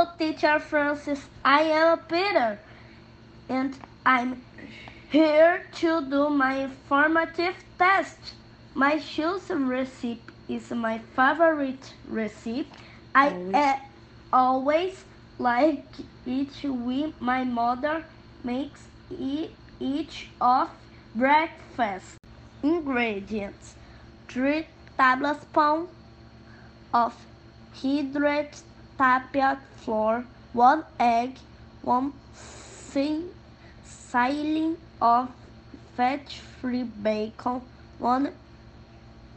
Hello, teacher Francis. I am Peter, and I'm here to do my formative test. My chosen recipe is my favorite recipe. I uh, always like it when my mother makes it each of breakfast. Ingredients: three tablespoons of hydrated tapioca flour, one egg, one thin slice of fat-free bacon, one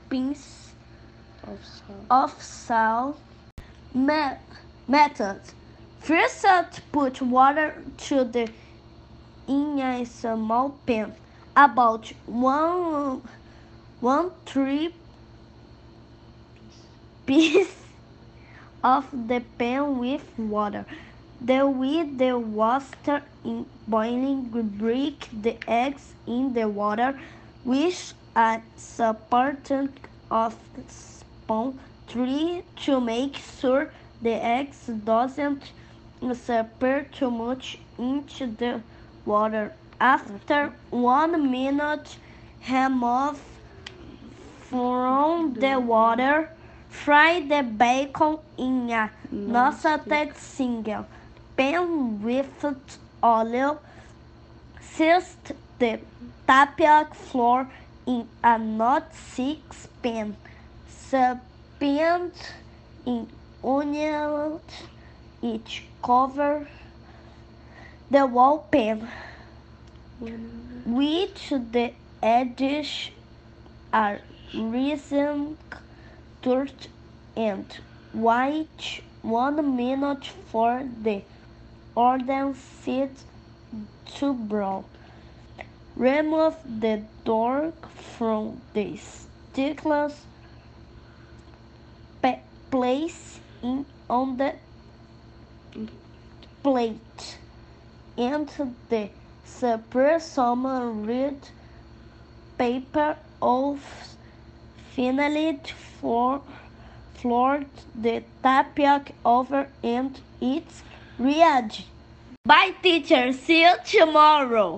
pinch of salt. Me- method: First, put water to the in a small pan, about one one three piece of the pan with water. Then with the water in boiling, break the eggs in the water with a spoon of spoon three to make sure the eggs doesn't separate too much into the water. After one minute, remove from the water. Fry the bacon in a non-stick single. Pan with oil. Sift the tapioca flour in a non-stick pan. Spread in onions each cover the whole pan. With the edges are risen dirt and wait one minute for the seeds to brown. Remove the dough from the sticks. Place it on the plate and the spread some red paper off finally floor the tapioca over and it's ready. Bye teacher, see you tomorrow.